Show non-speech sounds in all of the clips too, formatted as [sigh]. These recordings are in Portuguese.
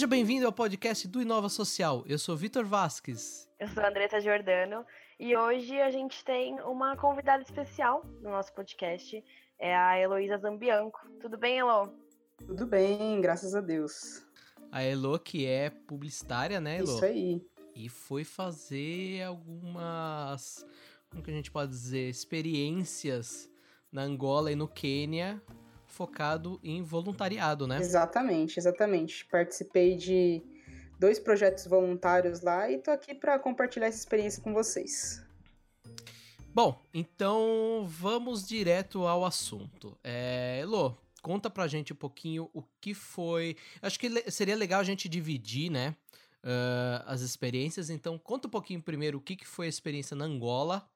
Seja bem-vindo ao podcast do Inova Social. Eu sou Vitor Vasques. Eu sou Andressa Giordano e hoje a gente tem uma convidada especial no nosso podcast, é a Heloísa Zambianco. Tudo bem, Elo? Tudo bem, graças a Deus. A Elo, que é publicitária, né, Elo? Isso aí. E foi fazer algumas, como que a gente pode dizer, experiências na Angola e no Quênia focado em voluntariado, né? Exatamente, exatamente. Participei de dois projetos voluntários lá e tô aqui para compartilhar essa experiência com vocês. Bom, então vamos direto ao assunto. É, Elô, conta pra gente um pouquinho o que foi. Acho que seria legal a gente dividir, né? Uh, as experiências. Então, conta um pouquinho primeiro o que, que foi a experiência na Angola,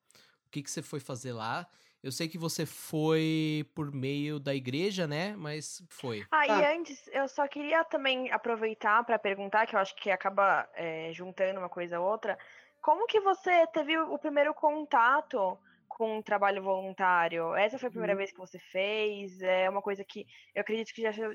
o que, que você foi fazer lá, eu sei que você foi por meio da igreja, né? Mas foi. Ah, ah. e antes, eu só queria também aproveitar para perguntar, que eu acho que acaba é, juntando uma coisa a outra. Como que você teve o primeiro contato com o trabalho voluntário? Essa foi a primeira hum. vez que você fez? É uma coisa que eu acredito que já, já,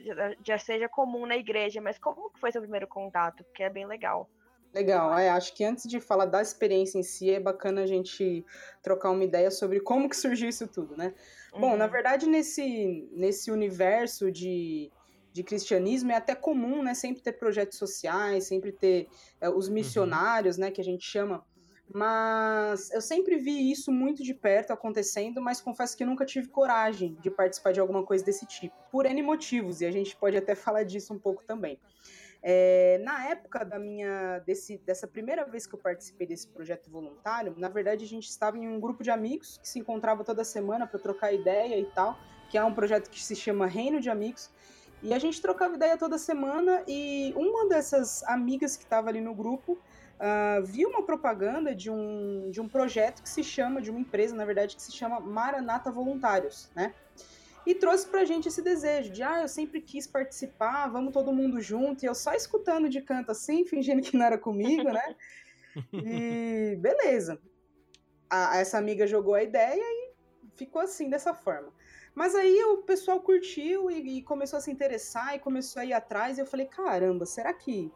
já seja comum na igreja, mas como que foi seu primeiro contato? Porque é bem legal. Legal, é, acho que antes de falar da experiência em si, é bacana a gente trocar uma ideia sobre como que surgiu isso tudo, né? Uhum. Bom, na uhum. verdade, nesse, nesse universo de, de cristianismo é até comum, né, sempre ter projetos sociais, sempre ter é, os uhum. missionários, uhum. né, que a gente chama, mas eu sempre vi isso muito de perto acontecendo, mas confesso que nunca tive coragem de participar de alguma coisa desse tipo, por N motivos, e a gente pode até [laughs] falar disso um pouco também. É, na época da minha desse, dessa primeira vez que eu participei desse projeto voluntário, na verdade a gente estava em um grupo de amigos que se encontrava toda semana para trocar ideia e tal, que é um projeto que se chama Reino de Amigos. E a gente trocava ideia toda semana e uma dessas amigas que estava ali no grupo uh, viu uma propaganda de um, de um projeto que se chama, de uma empresa, na verdade, que se chama Maranata Voluntários, né? E trouxe pra gente esse desejo de, ah, eu sempre quis participar, vamos todo mundo junto, e eu só escutando de canto assim, [laughs] fingindo que não era comigo, né? [laughs] E beleza. A, essa amiga jogou a ideia e ficou assim, dessa forma. Mas aí o pessoal curtiu e, e, começou a se interessar e começou a ir atrás, e eu falei, caramba, será que,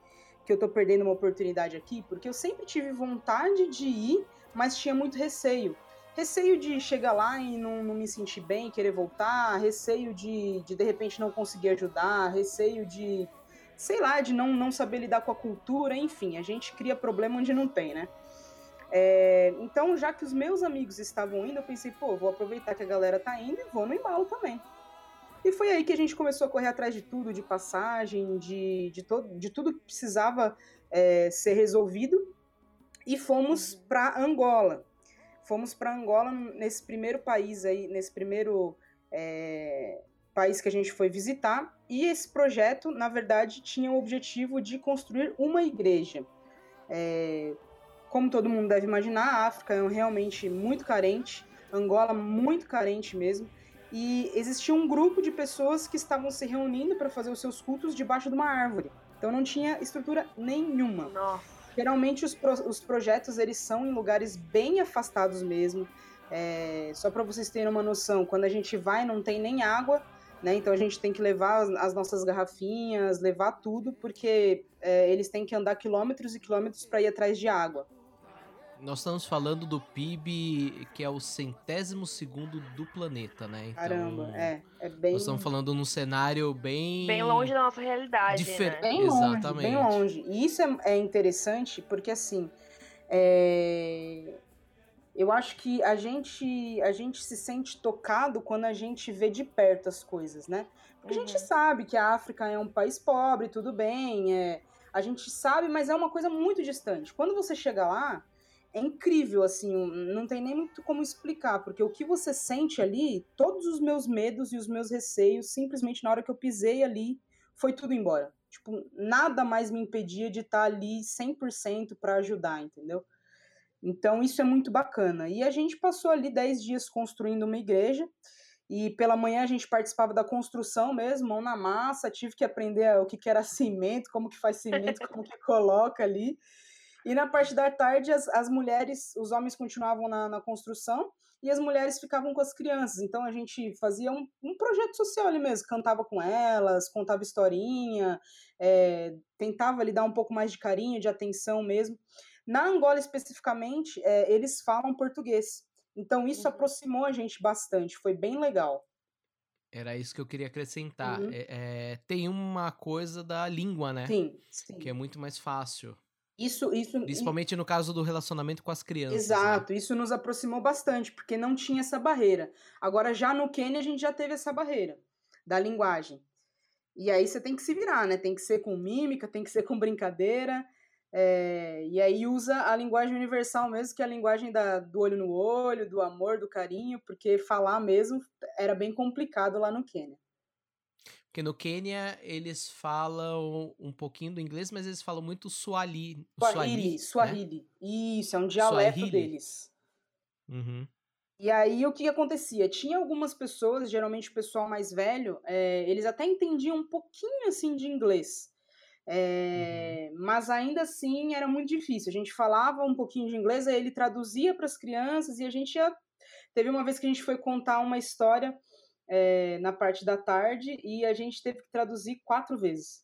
que eu tô perdendo uma oportunidade aqui? Porque eu sempre tive vontade de ir, mas tinha muito receio receio de chegar lá e não, não me sentir bem, querer voltar, receio de, de de repente não conseguir ajudar, receio de, sei lá, de não, não saber lidar com a cultura, enfim, a gente cria problema onde não tem, né? É, então, já que os meus amigos estavam indo, eu pensei, pô, vou aproveitar que a galera tá indo e vou no embalo também. E foi aí que a gente começou a correr atrás de tudo, de passagem, de, de, to de tudo que precisava é, ser resolvido. E fomos para Angola. Fomos para Angola nesse primeiro país aí, nesse primeiro é, país que a gente foi visitar. E esse projeto, na verdade, tinha o objetivo de construir uma igreja. É, como todo mundo deve imaginar, a África é realmente muito carente, Angola muito carente mesmo. E existia um grupo de pessoas que estavam se reunindo para fazer os seus cultos debaixo de uma árvore. Então não tinha estrutura nenhuma. Nossa. Geralmente os, pro, os projetos eles são em lugares bem afastados mesmo. É, só para vocês terem uma noção, quando a gente vai não tem nem água, né? Então a gente tem que levar as, as nossas garrafinhas, levar tudo, porque é, eles têm que andar quilômetros e quilômetros para ir atrás de água. Nós estamos falando do PIB que é o centésimo segundo do planeta, né? Então, Caramba, é, é bem. Nós estamos falando num cenário bem. Bem longe da nossa realidade. Difer... Né? Bem longe, Exatamente. bem longe. E isso é, é interessante porque, assim. É... Eu acho que a gente, a gente se sente tocado quando a gente vê de perto as coisas, né? Porque uhum. a gente uhum. sabe que a África é um país pobre, tudo bem, é, a gente sabe, mas é uma coisa muito distante. Quando você chega lá, é incrível, assim, não tem nem muito como explicar, porque o que você sente ali, todos os meus medos e os meus receios, simplesmente na hora que eu pisei ali, foi tudo embora. Tipo, nada mais me impedia de estar ali 100% para ajudar, entendeu? Então isso é muito bacana. E a gente passou ali 10 dias construindo uma igreja, e pela manhã a gente participava da construção mesmo, mão na massa, tive que aprender o que, que era [laughs] cimento, como que faz cimento, como que coloca ali. E na parte da tarde, as, as mulheres, os homens continuavam na, na construção e as mulheres ficavam com as crianças. Então a gente fazia um, um projeto social ali mesmo, cantava com elas, contava historinha, é, tentava lhe dar um pouco mais de carinho, de atenção mesmo. Na Angola especificamente, é, eles falam português. Então isso uhum. aproximou a gente bastante, foi bem legal. Era isso que eu queria acrescentar. Uhum. É, é, tem uma coisa da língua, né? Sim, sim. Que é muito mais fácil. Isso, isso. Principalmente no caso do relacionamento com as crianças. Né? Exato, né? isso nos aproximou bastante, porque não tinha essa barreira. Agora, já no Quênia, a gente já teve essa barreira da linguagem. E aí você tem que se virar, né? Tem que ser com mímica, tem que ser com brincadeira. É, e aí usa a linguagem universal mesmo, que é a linguagem da, do olho no olho, do amor, do carinho, porque falar mesmo era bem complicado lá no Quênia. Porque no Quênia eles falam um pouquinho do inglês, mas eles falam muito Swahili. Swahili, Swahili. Né? Isso, é um dialeto Swahili. deles. Uhum. E aí o que acontecia? Tinha algumas pessoas, geralmente o pessoal mais velho, é, eles até entendiam um pouquinho assim de inglês. É, uhum. Mas ainda assim era muito difícil. A gente falava um pouquinho de inglês, aí ele traduzia para as crianças e a gente ia. Teve uma vez que a gente foi contar uma história é, na parte da tarde e a gente teve que traduzir quatro vezes.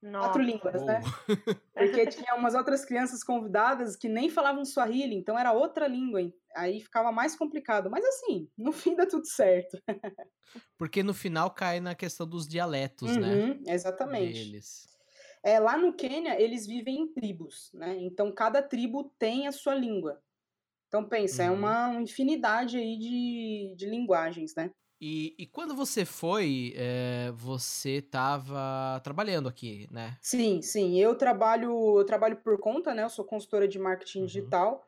Nossa. Quatro línguas, né? [laughs] [laughs] Porque tinha umas outras crianças convidadas que nem falavam Swahili, então era outra língua. Aí ficava mais complicado. Mas assim, no fim dá tudo certo. Porque no final cai na questão dos dialetos, né? uhum, né? Exatamente. Deles. É, lá no Quênia, eles vivem em tribos, né? Então cada tribo tem a sua língua. Então pensa, é uhum. é uma infinidade aí de, de linguagens, né? E, e quando você foi, é, você estava trabalhando aqui, né? Sim, sim. Eu trabalho, eu trabalho por conta, né? Eu sou consultora de marketing uhum. digital.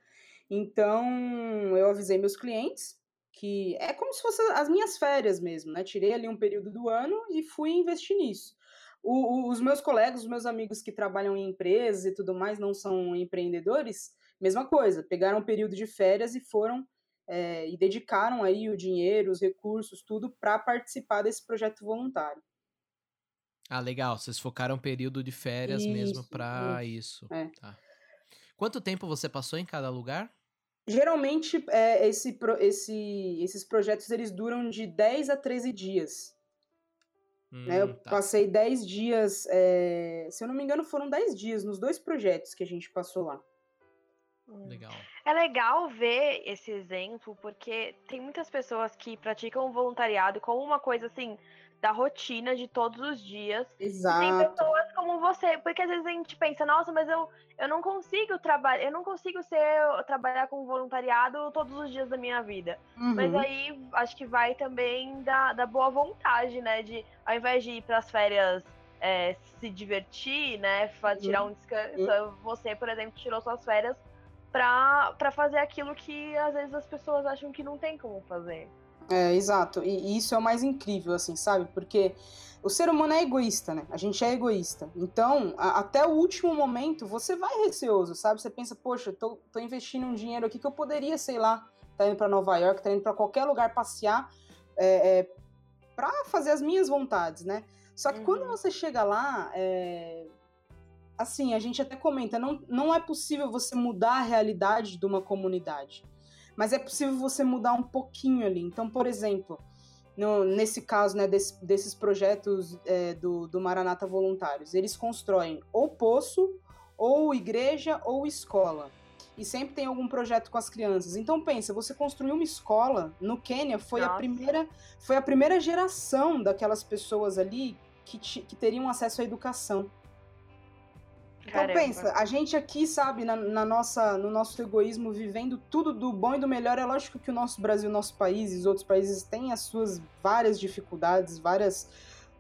Então, eu avisei meus clientes que é como se fossem as minhas férias mesmo, né? Tirei ali um período do ano e fui investir nisso. O, o, os meus colegas, os meus amigos que trabalham em empresas e tudo mais, não são empreendedores, mesma coisa. Pegaram um período de férias e foram é, e dedicaram aí o dinheiro, os recursos, tudo para participar desse projeto voluntário. Ah, legal. Vocês focaram um período de férias isso, mesmo para isso. É. Tá. Quanto tempo você passou em cada lugar? Geralmente, é, esse, esse, esses projetos eles duram de 10 a 13 dias. Hum, né? Eu tá. passei 10 dias, é, se eu não me engano, foram 10 dias nos dois projetos que a gente passou lá. Hum. Legal. É legal ver esse exemplo, porque tem muitas pessoas que praticam voluntariado como uma coisa assim da rotina de todos os dias. Exato. tem pessoas como você, porque às vezes a gente pensa, nossa, mas eu, eu não consigo trabalhar, eu não consigo ser trabalhar com voluntariado todos os dias da minha vida. Uhum. Mas aí acho que vai também da, da boa vontade, né? De ao invés de ir para as férias é, se divertir, né? Tirar uhum. um descanso. Uhum. Você, por exemplo, tirou suas férias para fazer aquilo que às vezes as pessoas acham que não tem como fazer. É, exato. E, isso é o mais incrível, assim, sabe? Porque o ser humano é egoísta, né? A gente é egoísta. Então, a, até o último momento, você vai receoso, sabe? Você pensa, poxa, tô, tô investindo um dinheiro aqui que eu poderia, sei lá, tá indo para Nova York, tá indo para qualquer lugar passear é, é, para fazer as minhas vontades, né? Só que uhum. quando você chega lá, é, assim, a gente até comenta, não, não é possível você mudar a realidade de uma comunidade, mas é possível você mudar um pouquinho ali. Então, por exemplo, no, nesse caso, né, desse, desses projetos é, do, do Maranata Voluntários, eles constroem ou poço, ou igreja, ou escola. E sempre tem algum projeto com as crianças. Então pensa, você construiu uma escola no Quênia, foi a primeira, foi a primeira geração daquelas pessoas ali que, que teriam acesso à educação. Então Caramba. pensa, a gente aqui, sabe, na, na, nossa, no nosso egoísmo, vivendo tudo do bom e do melhor, é lógico que o nosso Brasil, nosso país e os outros países têm as suas várias dificuldades, várias,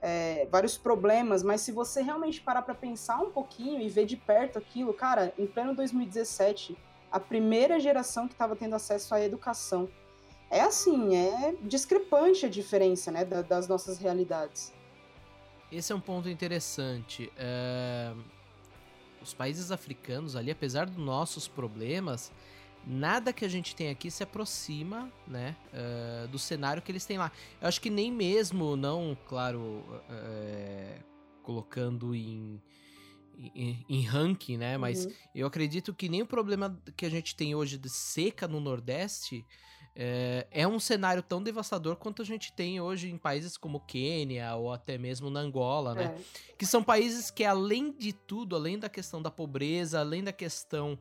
é, vários problemas, mas se você realmente parar para pensar um pouquinho e ver de perto aquilo, cara, em pleno 2017, a primeira geração que estava tendo acesso à educação. É assim, é discrepante a diferença, né, das nossas realidades. Esse é um ponto interessante. É os países africanos ali, apesar dos nossos problemas, nada que a gente tem aqui se aproxima, né, uh, do cenário que eles têm lá. Eu acho que nem mesmo, não, claro, uh, colocando em, em, em ranking, né? Mas uhum. eu acredito que nem o problema que a gente tem hoje de seca no Nordeste é, é, um cenário tão devastador quanto a gente tem hoje em países como Quênia ou até mesmo na Angola, né? É. Que são países que, além de tudo, além da questão da pobreza, além da questão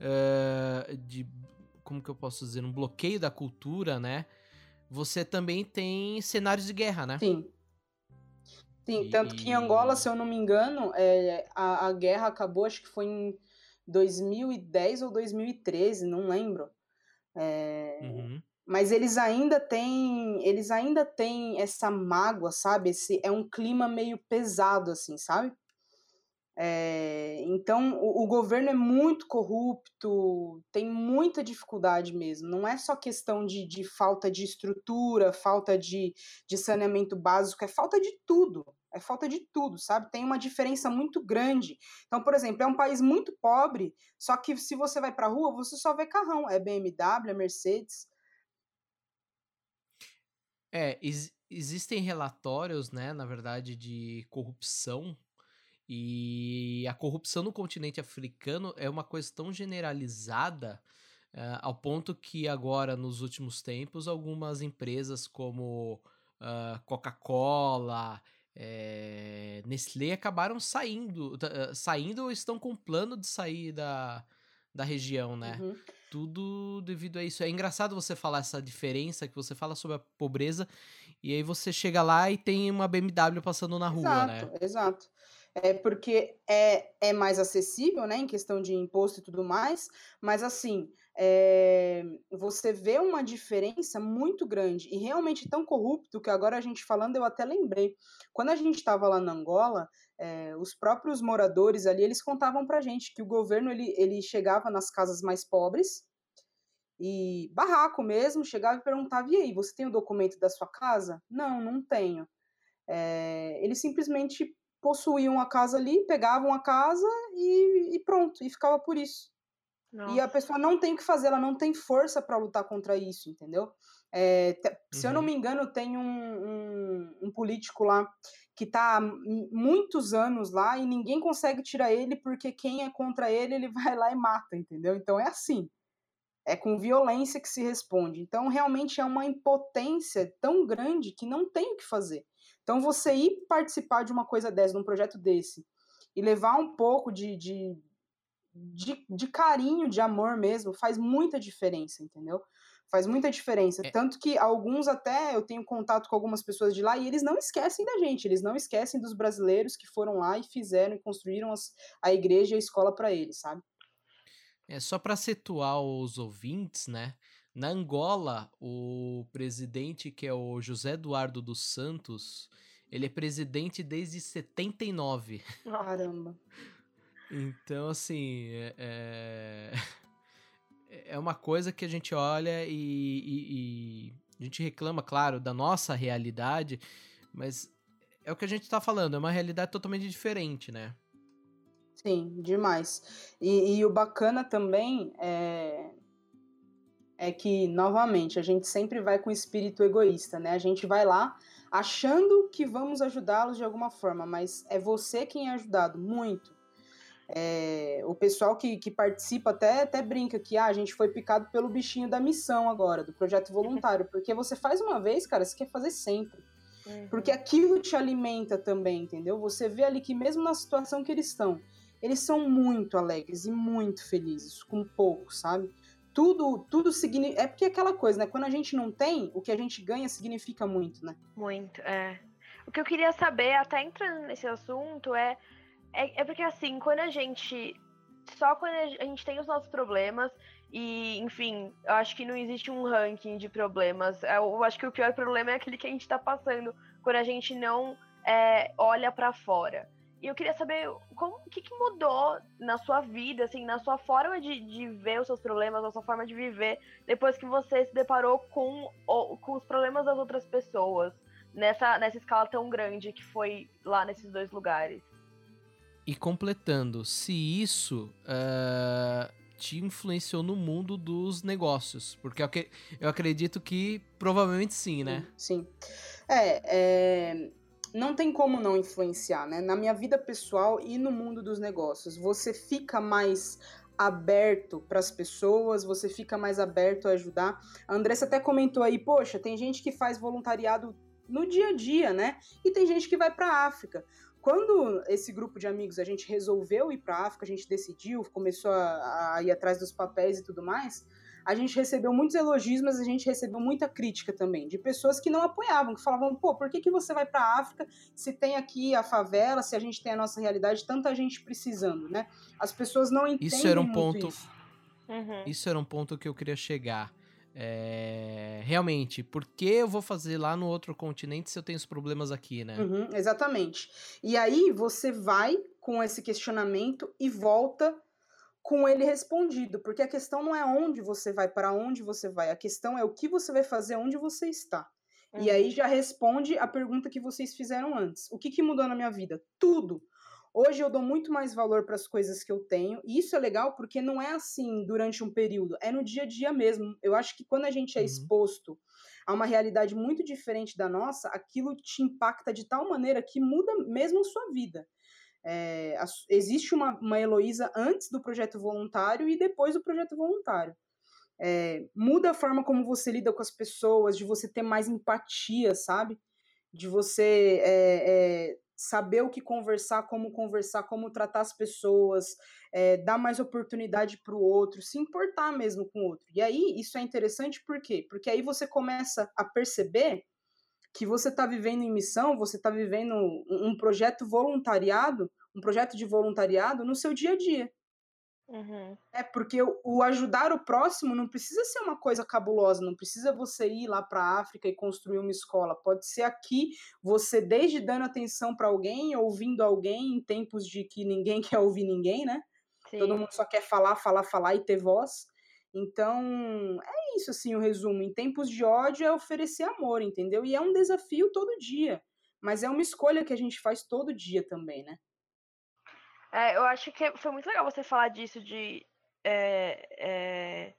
uh, de. Como que eu posso dizer? Um bloqueio da cultura, né? Você também tem cenários de guerra, né? Sim. Sim, tanto que em Angola, se eu não me engano, é, a, a guerra acabou, acho que foi em 2010 ou 2013, não lembro. É, uhum. Mas eles ainda têm, eles ainda têm essa mágoa, sabe? Esse, é um clima meio pesado, assim, sabe? É, então, o, o, governo é muito corrupto, tem muita dificuldade mesmo. Não é só questão de, de falta de estrutura, falta de, de saneamento básico, é falta de tudo. É falta de tudo, sabe? Tem uma diferença muito grande. Então, por exemplo, é um país muito pobre, só que se você vai pra rua, você só vê carrão. É BMW, é Mercedes. É, existem relatórios, né, na verdade, de corrupção e a corrupção no continente africano é uma coisa tão generalizada uh, ao ponto que agora, nos últimos tempos, algumas empresas como uh, Coca-Cola, é, Nestlé acabaram saindo, uh, saindo ou estão com plano de sair da, da região, né? Uhum. Tudo devido a isso. É engraçado você falar essa diferença, que você fala sobre a pobreza, e aí você chega lá e tem uma BMW passando na rua, exato, né? Exato, exato é porque é, é mais acessível, né, em questão de imposto e tudo mais, mas assim, é, você vê uma diferença muito grande e realmente tão corrupto que agora a gente falando eu até lembrei. Quando a gente estava lá na Angola, é, os próprios moradores ali, eles contavam pra gente que o governo, ele, ele chegava nas casas mais pobres, e barraco mesmo, chegava e perguntava, e aí, você tem o documento da sua casa? Não, não tenho. É, ele simplesmente possuíam a casa ali, pegavam a casa e, e pronto, e ficava por isso. Nossa. E a pessoa não tem o que fazer, ela não tem força para lutar contra isso, entendeu? É, se uhum. eu não uhum. me engano, tem um, um, um, político lá que está há muitos anos lá e ninguém consegue tirar ele porque quem é contra ele, ele [laughs] vai lá e mata, entendeu? Então é assim. É com violência que se responde. Então realmente é uma impotência tão grande que não tem o que fazer. Então, você ir participar de uma coisa dessa, de um projeto desse, e levar um pouco de, de, de, de carinho, de amor mesmo, faz muita diferença, entendeu? Faz muita diferença. É. Tanto que alguns até eu tenho contato com algumas pessoas de lá e eles não esquecem da gente, eles não esquecem dos brasileiros que foram lá e fizeram e construíram as, a igreja e a escola para eles, sabe? É só para situar os ouvintes, né? Na Angola, o presidente, que é o José Eduardo dos Santos, ele é presidente desde 79. Caramba. Então, assim, é, [laughs] é, é uma coisa que a gente olha e, e, e, a gente reclama, claro, da nossa realidade, mas é o que a gente tá falando, é uma realidade totalmente diferente, né? Sim, demais. E, e o bacana também é, é que, novamente, a gente sempre vai com espírito egoísta, né? A gente vai lá achando que vamos ajudá-los de alguma forma, mas é você quem é ajudado, muito. É, o pessoal que, que participa até, até brinca que ah, a gente foi picado pelo bichinho da missão agora, do projeto voluntário, porque você faz uma vez, cara, você quer fazer sempre. Uhum. Porque aquilo te alimenta também, entendeu? Você vê ali que mesmo na situação que eles estão, eles são muito alegres e muito felizes, com pouco, sabe? tudo, tudo significa. É porque é aquela coisa, né? Quando a gente não tem, o que a gente ganha significa muito, né? Muito, é. O que eu queria saber, até entrando nesse assunto, é, é, é porque assim, quando a gente. Só quando a gente tem os nossos problemas, e, enfim, eu acho que não existe um ranking de problemas. Eu acho que o pior problema é aquele que a gente tá passando quando a gente não é, olha para fora. E eu queria saber como, o que, que, mudou na sua vida, assim, na sua forma de, de, ver os seus problemas, na sua forma de viver, depois que você se deparou com, com os problemas das outras pessoas, nessa, nessa escala tão grande que foi lá nesses dois lugares. E completando, se isso uh, te influenciou no mundo dos negócios, porque eu acredito que provavelmente sim, né? Sim. É, é não tem como não influenciar, né? Na minha vida pessoal e no mundo dos negócios, você fica mais aberto para as pessoas, você fica mais aberto a ajudar. A Andressa até comentou aí, poxa, tem gente que faz voluntariado no dia a dia, né? E tem gente que vai para a África. Quando esse grupo de amigos a gente resolveu ir para a África, a gente decidiu, começou a, a ir atrás dos papéis e tudo mais, a gente recebeu muitos elogios, mas a gente recebeu muita crítica também, de pessoas que não apoiavam, que falavam, pô, por que, que você vai para a África se tem aqui a favela, se a gente tem a nossa realidade, tanta gente precisando, né? As pessoas não entendem isso era um ponto, isso. Uhum. Isso era um ponto que eu queria chegar. É, realmente, por que eu vou fazer lá no outro continente se eu tenho os problemas aqui, né? Uhum, exatamente. E aí você vai com esse questionamento e volta com ele respondido, porque a questão não é onde você vai, para onde você vai, a questão é o que você vai fazer onde você está. Uhum. E aí já responde a pergunta que vocês fizeram antes. O que, que mudou na minha vida? Tudo. Hoje eu dou muito mais valor para as coisas que eu tenho, e isso é legal porque não é assim durante um período, é no dia a dia mesmo. Eu acho que quando a gente é uhum. exposto a uma realidade muito diferente da nossa, aquilo te impacta de tal maneira que muda mesmo a sua vida. É, a, existe uma, uma Heloísa antes do projeto voluntário e depois do projeto voluntário. É, muda a forma como você lida com as pessoas, de você ter mais empatia, sabe? De você é, saber o que conversar, como conversar, como tratar as pessoas, dar mais oportunidade para o outro, se importar mesmo com o outro. E aí, isso é interessante por quê? Porque aí você começa a perceber que você está vivendo em missão, você está vivendo um, projeto voluntariado, um projeto de voluntariado no seu dia a dia. Uhum. É porque o, o, ajudar o próximo não precisa ser uma coisa cabulosa, não precisa você ir lá para a África e construir uma escola. Pode ser aqui você desde dando atenção para alguém, ouvindo alguém em tempos de que ninguém [laughs] quer ouvir ninguém, né? Sim. Todo mundo só quer falar, falar, falar e ter voz. Então, é isso, assim, o resumo. Em tempos de ódio é oferecer amor, entendeu? E é um desafio todo dia. Mas é uma escolha que a gente faz todo dia também, né? É, eu acho que foi muito legal você falar disso, de, é, é,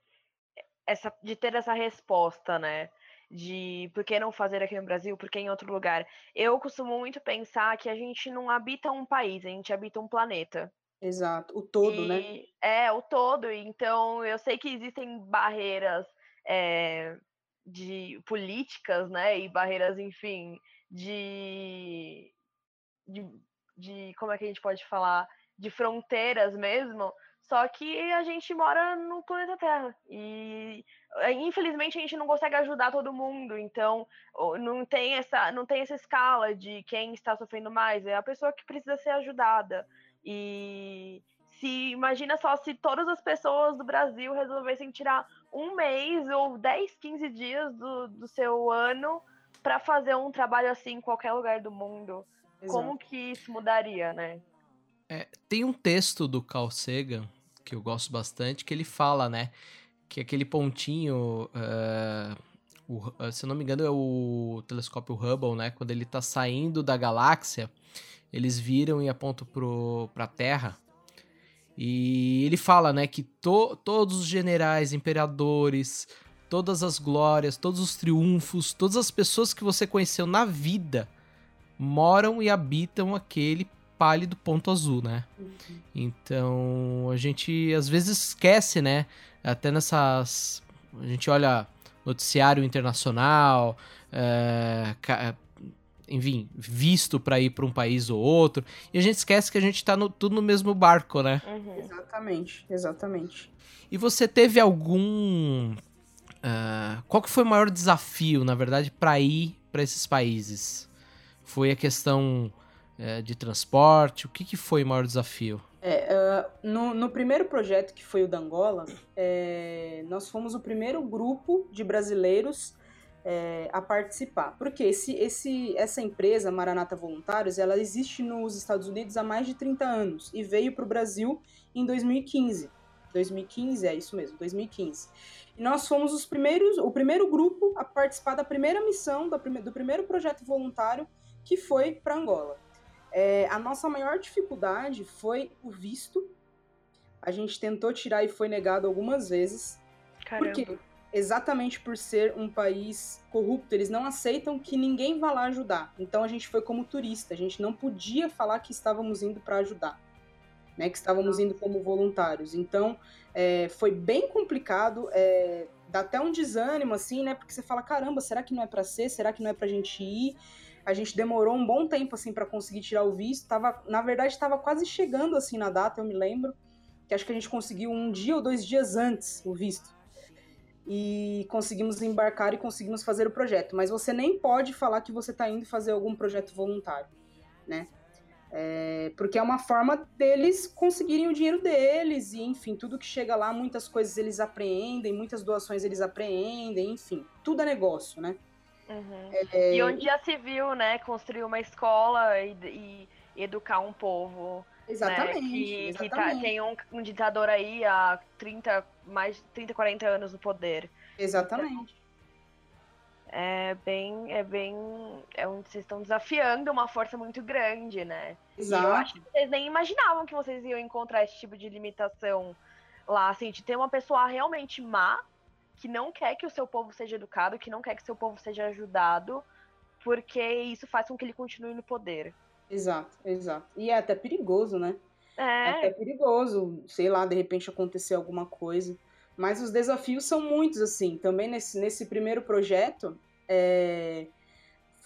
essa, de ter essa resposta, né? De por que não fazer aqui no Brasil, por que em outro lugar. Eu costumo muito pensar que a gente não habita um país, a gente habita um planeta. Exato, o todo, né? e, né? É, o todo. Então, eu sei que existem barreiras é, de políticas, né? E barreiras, enfim, de, de, de. Como é que a gente pode falar? De fronteiras mesmo. Só que a gente mora no planeta Terra. E eh, infelizmente a gente não consegue ajudar todo mundo. Então, não tem essa, não tem essa escala de quem está sofrendo mais. É a pessoa que precisa ser ajudada. E se imagina só se todas as pessoas do Brasil resolvessem tirar um mês ou 10, 15 dias do, do seu ano para fazer um trabalho assim em qualquer lugar do mundo. Exato. Como que isso mudaria, né? É, tem um texto do Carl Sagan que eu gosto bastante que ele fala, né, que aquele pontinho, uh, o, se eu não me engano é o telescópio Hubble, né, quando ele tá saindo da galáxia, eles viram e apontam para a Terra. E ele fala, né, que to, todos os generais, imperadores, todas as glórias, todos os triunfos, todas as pessoas que você conheceu na vida moram e habitam aquele pálido ponto azul, né? Uhum. Então a gente às vezes esquece, né? Até nessas. A gente olha noticiário internacional, é, enfim, visto para ir para um país ou outro. E a gente esquece que a gente tá no, tudo no mesmo barco, né? Uhum. Exatamente, exatamente. E você teve algum. Uh, qual que foi o maior desafio, na verdade, para ir para esses países? Foi a questão uh, de transporte? O que, que foi o maior desafio? É, uh, no, no, primeiro projeto, que foi o da Angola, é, nós fomos o primeiro grupo de brasileiros é, a participar. Porque esse, esse, essa empresa, Maranata Voluntários, ela existe nos Estados Unidos há mais de 30 anos e veio para o Brasil em 2015. 2015, é isso mesmo, 2015. E nós fomos os primeiros, o primeiro grupo a participar da primeira missão, do primeiro projeto voluntário que foi para Angola. É, a nossa maior dificuldade foi o visto. A gente tentou tirar e foi negado algumas vezes. Caramba. Porque exatamente por ser um país corrupto, eles não aceitam que ninguém vá lá ajudar. Então a gente foi como turista, a gente não podia falar que estávamos indo para ajudar, né? Que estávamos indo como voluntários. Então é, foi bem complicado, é, dá até um desânimo assim, né? Porque você fala caramba, será que não é para ser? Será que não é para a gente ir? A gente demorou um bom tempo assim para conseguir tirar o visto. Tava, na verdade, estava quase chegando assim na data, eu me lembro que acho que a gente conseguiu um dia ou dois dias antes o visto e conseguimos embarcar e conseguimos fazer o projeto. Mas você nem pode falar que você está indo fazer algum projeto voluntário, né? É, porque é uma forma deles conseguirem o dinheiro deles, e enfim, tudo que chega lá, muitas coisas eles apreendem, muitas doações eles apreendem, enfim, tudo é negócio, né? Uhum. É... E onde já se viu, né, construir uma escola e, e educar um povo Exatamente. Né? Que, exatamente. que tá, tem um, um, ditador aí há 30, mais 30, 40 anos no poder. Exatamente. é bem. É bem. É onde vocês estão desafiando uma força muito grande, né? Exato. E eu acho que vocês nem imaginavam que vocês iam encontrar esse tipo de limitação lá, assim, de ter uma pessoa realmente má, que não quer que o seu povo seja educado, que não quer que o seu povo seja ajudado, porque isso faz com que ele continue no poder. Exato, exato. E é até perigoso, né? É. é até perigoso, sei lá, de repente acontecer alguma coisa. Mas os desafios são muitos, assim. Também nesse, nesse primeiro projeto, é,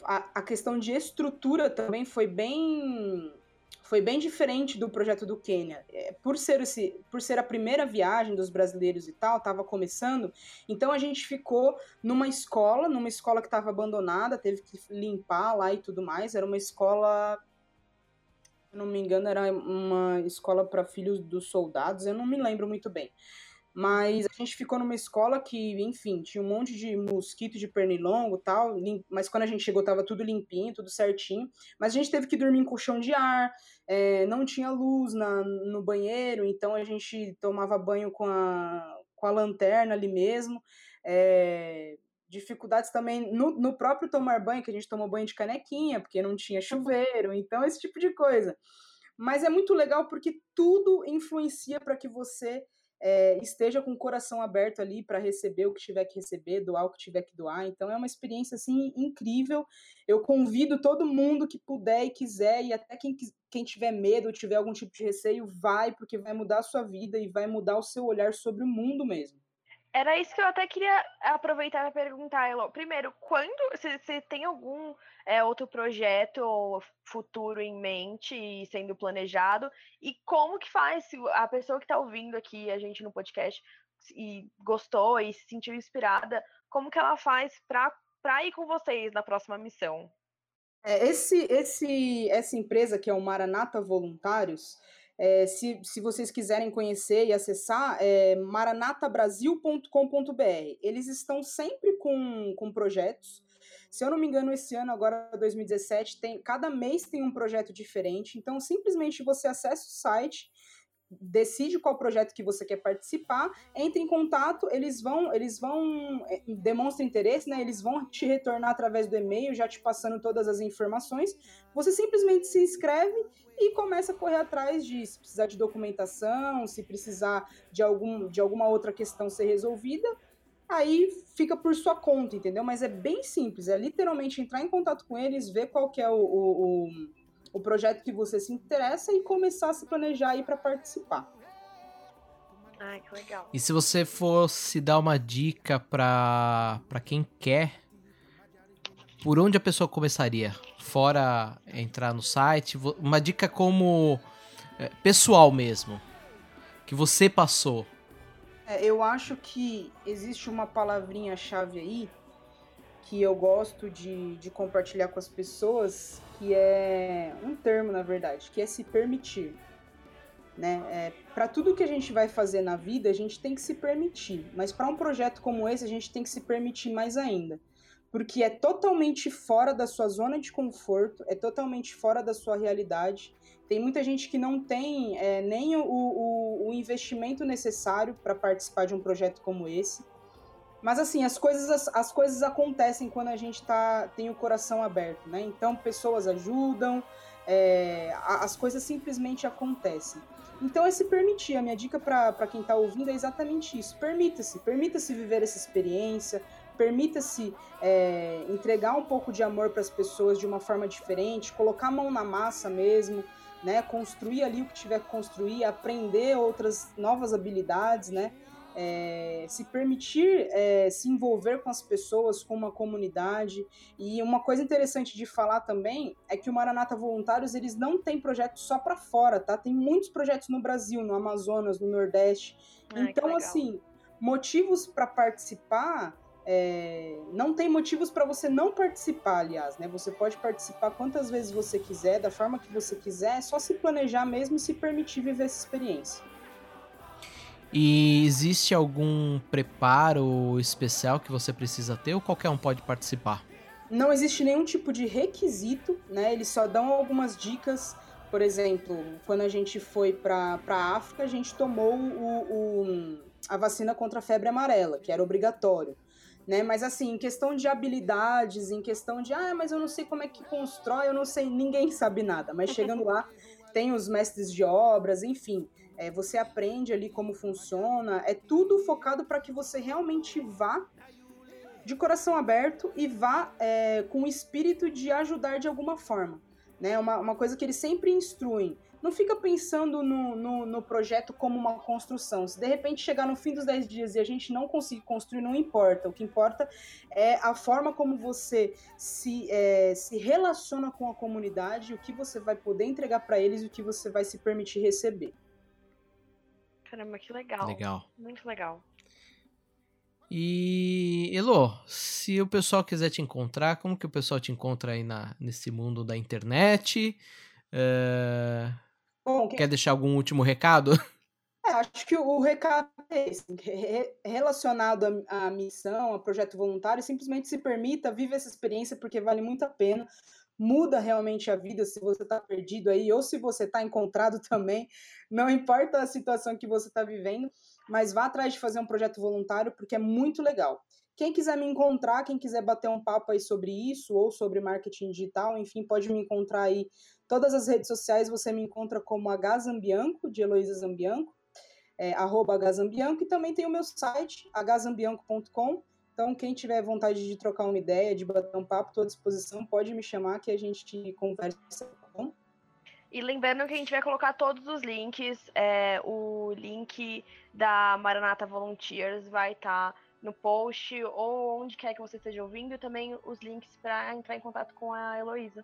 a, a questão de estrutura também foi bem foi bem diferente do projeto do Quênia. É, por ser, esse, por ser a primeira viagem dos brasileiros e tal, estava começando, então a gente ficou numa escola, numa escola que estava abandonada, teve que limpar lá e tudo mais. Era uma escola se não me engano, era uma escola para filhos dos soldados, eu não me lembro muito bem. Mas a gente ficou numa escola que, enfim, tinha um monte de mosquito de pernilongo e tal, mas quando a gente chegou tava tudo limpinho, tudo certinho. Mas a gente teve que dormir em colchão de ar, é, não tinha luz na, no banheiro, então a gente tomava banho com a, com a lanterna ali mesmo. É, dificuldades também no, no próprio tomar banho, que a gente tomou banho de canequinha, porque não tinha chuveiro, então esse tipo de coisa. Mas é muito legal porque tudo influencia para que você é, esteja com o coração aberto ali para receber o que tiver que receber, doar o que tiver que doar. Então é uma experiência assim incrível. Eu convido todo mundo que puder e quiser, e até quem, quem tiver medo ou tiver algum tipo de receio, vai, porque vai mudar a sua vida e vai mudar o seu olhar sobre o mundo mesmo. Era isso que eu até queria aproveitar para perguntar, Elo. Primeiro, quando você tem algum é, outro projeto futuro em mente e sendo planejado? E como que faz se a pessoa que está ouvindo aqui a gente no podcast e gostou e se sentiu inspirada, como que ela faz para ir com vocês na próxima missão? É, esse, esse, essa empresa que é o Maranata Voluntários, é, se, se vocês quiserem conhecer e acessar, é maranatabrasil.com.br. Eles estão sempre com, com projetos. Se eu não me engano, esse ano, agora 2017, tem, cada mês tem um projeto diferente. Então, simplesmente você acessa o site decide qual projeto que você quer participar, entre em contato, eles vão, eles vão é, demonstra interesse, né? Eles vão te retornar através do e-mail, já te passando todas as informações. Você simplesmente se inscreve e começa a correr atrás de se precisar de documentação, se precisar de algum de alguma outra questão ser resolvida, aí fica por sua conta, entendeu? Mas é bem simples, é literalmente entrar em contato com eles, ver qual que é o, o, o o projeto que você se interessa e começar a se planejar aí para participar. Ai, que legal. E se você fosse dar uma dica para quem quer, por onde a pessoa começaria? Fora entrar no site, uma dica como é, pessoal mesmo, que você passou. É, eu acho que existe uma palavrinha-chave aí que eu gosto de, de compartilhar com as pessoas, que é um termo, na verdade, que é se permitir. Né? É, para tudo que a gente vai fazer na vida, a gente tem que se permitir. Mas para um projeto como esse, a gente tem que se permitir mais ainda. Porque é totalmente fora da sua zona de conforto, é totalmente fora da sua realidade. Tem muita gente que não tem é, nem o, o, o investimento necessário para participar de um projeto como esse. Mas assim, as coisas, as, as, coisas acontecem quando a gente tá, tem o coração aberto, né? Então pessoas ajudam, é, as coisas simplesmente acontecem. Então é se permitir. A minha dica para quem está ouvindo é exatamente isso. Permita-se, permita-se viver essa experiência, permita-se é, entregar um pouco de amor para as pessoas de uma forma diferente, colocar a mão na massa mesmo, né? Construir ali o que tiver que construir, aprender outras novas habilidades, né? É, se permitir é, se envolver com as pessoas, com uma comunidade. E uma coisa interessante de falar também é que o Maranata Voluntários eles não têm projetos só para fora, tá? Tem muitos projetos no Brasil, no Amazonas, no Nordeste. Ai, então, assim, motivos para participar. É, não tem motivos para você não participar, aliás, né? Você pode participar quantas vezes você quiser, da forma que você quiser, é só se planejar mesmo e se permitir viver essa experiência. E existe algum preparo especial que você precisa ter ou qualquer um pode participar? Não existe nenhum tipo de requisito, né? Eles só dão algumas dicas. Por exemplo, quando a gente foi para a África, a gente tomou o, o, a vacina contra a febre amarela, que era obrigatório. Né? Mas assim, em questão de habilidades, em questão de, ah, mas eu não sei como é que constrói, eu não sei, ninguém [laughs] sabe nada. Mas chegando lá, tem os mestres de obras, enfim é, você aprende ali como funciona, é tudo focado para que você realmente vá de coração aberto e vá é, com o espírito de ajudar de alguma forma. Né? Uma, uma coisa que eles sempre instruem. Não fica pensando no, no, no, projeto como uma construção. Se de repente chegar no fim dos 10 dias e a gente não conseguir construir, não importa. O que importa é a forma como você se, é, se relaciona com a comunidade, o que você vai poder entregar para eles e o que você vai se permitir receber. Caramba, que legal. Legal. Muito legal. E, Elo, se o pessoal quiser te encontrar, como que o pessoal te encontra aí na, nesse mundo da internet? Uh, Bom, quer deixar algum último recado? [laughs] É, acho que o recado é esse, relacionado à, à missão, a projeto voluntário, simplesmente se permita, vive essa experiência porque vale muito a pena muda realmente a vida se você está perdido aí ou se você está encontrado [laughs] também. Não importa a situação que você está vivendo, mas vá atrás de fazer um projeto voluntário porque é muito legal. Quem quiser me encontrar, quem quiser bater um papo aí sobre isso ou sobre marketing digital, enfim, pode me encontrar aí. Todas as redes sociais você me encontra como Zambianco, de Heloísa Zambianco, é, arroba Zambianco, e também tem o meu site, hzambianco.com, então, quem tiver vontade de trocar uma ideia, de bater um papo, estou à disposição, pode me chamar que a gente conversa, tá bom? E lembrando que a gente vai colocar todos os links, é, o link da Maranata Volunteers vai estar tá no post ou onde quer que você esteja ouvindo, e também os links para entrar em contato com a Heloísa.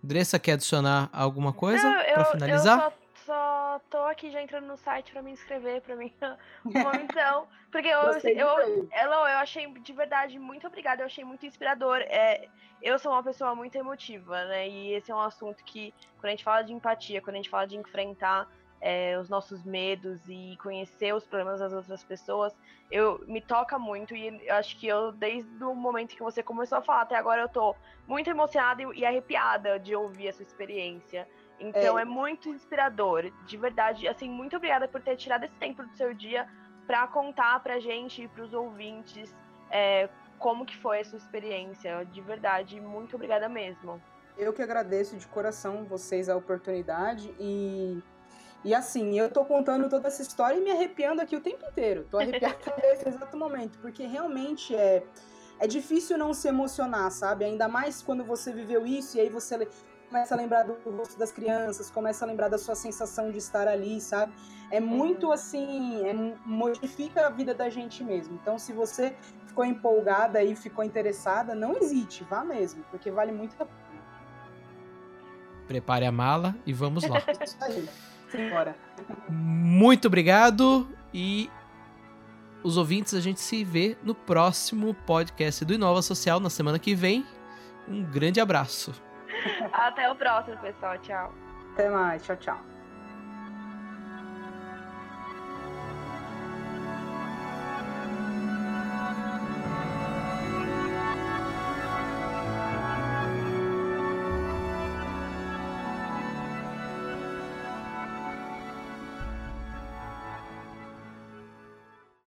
Dressa, quer adicionar alguma coisa para finalizar? Eu só só tô aqui já entrando no site para me inscrever para mim. [laughs] Então porque eu eu, eu, eu achei de verdade muito obrigada eu achei muito inspirador. É, eu sou uma pessoa muito emotiva né? E esse é um assunto que quando a gente fala de empatia quando a gente fala de enfrentar é, os nossos medos e conhecer os problemas das outras pessoas eu me toca muito. E eu acho que eu desde o momento que você começou a falar até agora eu tô muito emocionada e, e arrepiada de ouvir a sua experiência então é. é muito inspirador, de verdade. Assim, muito obrigada por ter tirado esse tempo do seu dia para contar pra gente e pros ouvintes é, como que foi a sua experiência. De verdade, muito obrigada mesmo. Eu que agradeço de coração vocês a oportunidade e e assim, eu tô contando toda essa história e me arrepiando aqui o tempo inteiro. Tô arrepiada [laughs] nesse exato momento, porque realmente é é difícil não se emocionar, sabe? Ainda mais quando você viveu isso e aí você começa a lembrar do rosto das crianças, começa a lembrar da sua sensação de estar ali, sabe? É muito uhum. assim, é, modifica a vida da gente mesmo. Então, se você ficou empolgada e ficou interessada, não hesite, vá mesmo, porque vale muito a pena. Prepare a mala e vamos lá. [laughs] Aí. Simbora. Muito obrigado e os ouvintes, a gente se vê no próximo podcast do Inova Social na semana que vem. Um grande abraço. Até o próximo, pessoal. Tchau. Até mais. Tchau, tchau.